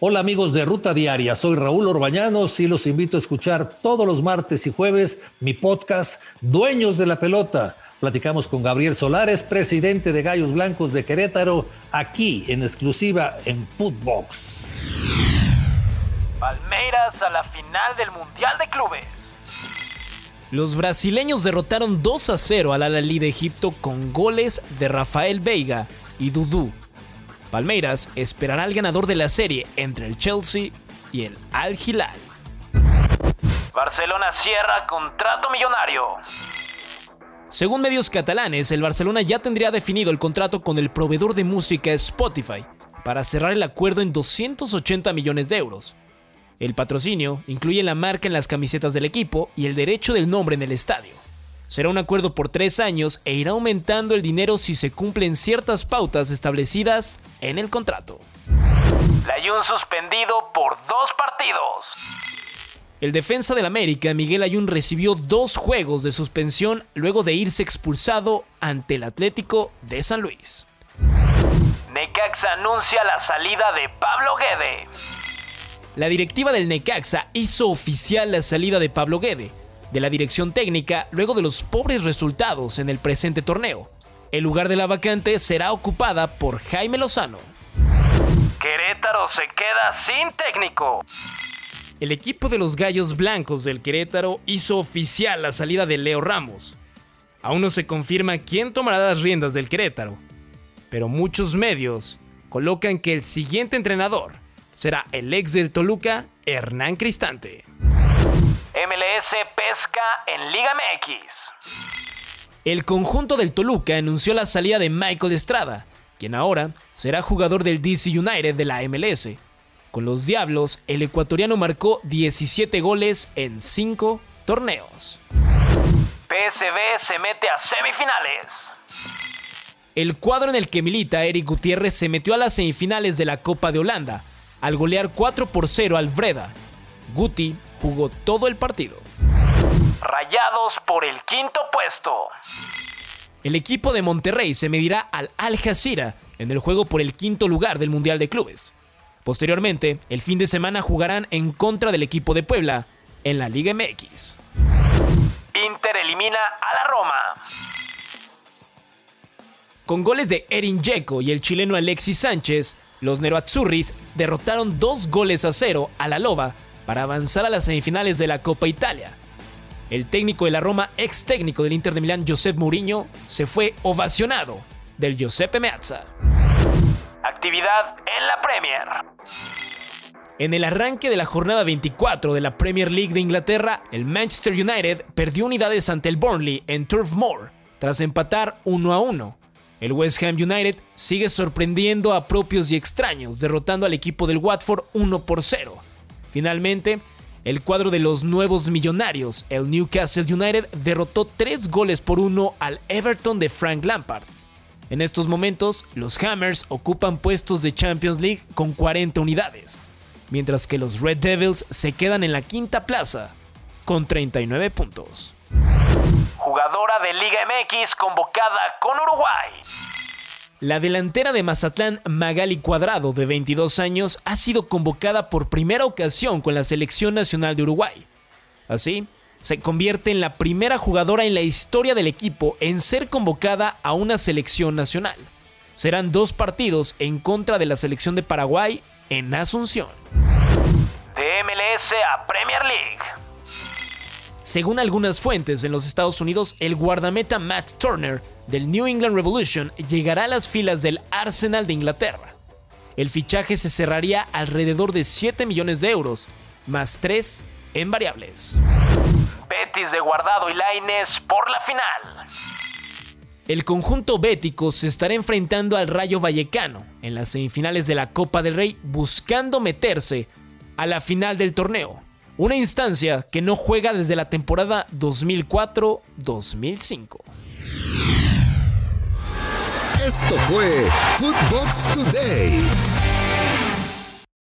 Hola amigos de Ruta Diaria, soy Raúl Orbañanos y los invito a escuchar todos los martes y jueves mi podcast Dueños de la Pelota. Platicamos con Gabriel Solares, presidente de Gallos Blancos de Querétaro, aquí en exclusiva en Footbox. Palmeiras a la final del Mundial de Clubes. Los brasileños derrotaron 2 a 0 al Al-Ahly de Egipto con goles de Rafael Veiga y Dudú Palmeiras esperará al ganador de la serie entre el Chelsea y el Al Hilal. Barcelona cierra contrato millonario. Según medios catalanes, el Barcelona ya tendría definido el contrato con el proveedor de música Spotify para cerrar el acuerdo en 280 millones de euros. El patrocinio incluye la marca en las camisetas del equipo y el derecho del nombre en el estadio. Será un acuerdo por tres años e irá aumentando el dinero si se cumplen ciertas pautas establecidas en el contrato. Layun suspendido por dos partidos. El defensa del América, Miguel Ayun, recibió dos juegos de suspensión luego de irse expulsado ante el Atlético de San Luis. Necaxa anuncia la salida de Pablo Guede. La directiva del Necaxa hizo oficial la salida de Pablo Guede, de la dirección técnica luego de los pobres resultados en el presente torneo. El lugar de la vacante será ocupada por Jaime Lozano. Querétaro se queda sin técnico. El equipo de los Gallos Blancos del Querétaro hizo oficial la salida de Leo Ramos. Aún no se confirma quién tomará las riendas del Querétaro, pero muchos medios colocan que el siguiente entrenador será el ex del Toluca, Hernán Cristante. MLS pesca en Liga MX. El conjunto del Toluca anunció la salida de Michael Estrada, quien ahora será jugador del DC United de la MLS. Con los Diablos, el ecuatoriano marcó 17 goles en 5 torneos. PSV se mete a semifinales. El cuadro en el que milita Eric Gutiérrez se metió a las semifinales de la Copa de Holanda, al golear 4 por 0 al Breda. Guti jugó todo el partido. Rayados por el quinto puesto. El equipo de Monterrey se medirá al Al Jazeera en el juego por el quinto lugar del Mundial de Clubes. Posteriormente, el fin de semana jugarán en contra del equipo de Puebla en la Liga MX. Inter elimina a la Roma. Con goles de Erin Dzeko y el chileno Alexis Sánchez, los Nerazzurris derrotaron dos goles a cero a la Loba para avanzar a las semifinales de la Copa Italia. El técnico de la Roma, ex técnico del Inter de Milán, Josep Mourinho, se fue ovacionado del Giuseppe Meazza. Actividad en la Premier. En el arranque de la jornada 24 de la Premier League de Inglaterra, el Manchester United perdió unidades ante el Burnley en Turf Moor, tras empatar 1 a 1. El West Ham United sigue sorprendiendo a propios y extraños, derrotando al equipo del Watford 1 por 0. Finalmente, el cuadro de los nuevos millonarios, el Newcastle United, derrotó 3 goles por 1 al Everton de Frank Lampard. En estos momentos, los Hammers ocupan puestos de Champions League con 40 unidades, mientras que los Red Devils se quedan en la quinta plaza con 39 puntos. Jugadora de Liga MX convocada con Uruguay. La delantera de Mazatlán, Magali Cuadrado, de 22 años, ha sido convocada por primera ocasión con la Selección Nacional de Uruguay. Así, se convierte en la primera jugadora en la historia del equipo en ser convocada a una selección nacional. Serán dos partidos en contra de la selección de Paraguay en Asunción. De MLS a Premier League. Según algunas fuentes en los Estados Unidos, el guardameta Matt Turner del New England Revolution llegará a las filas del Arsenal de Inglaterra. El fichaje se cerraría alrededor de 7 millones de euros, más 3 en variables. Betis de Guardado y Laines por la final. El conjunto bético se estará enfrentando al Rayo Vallecano en las semifinales de la Copa del Rey buscando meterse a la final del torneo una instancia que no juega desde la temporada 2004-2005. Esto fue Footbox Today.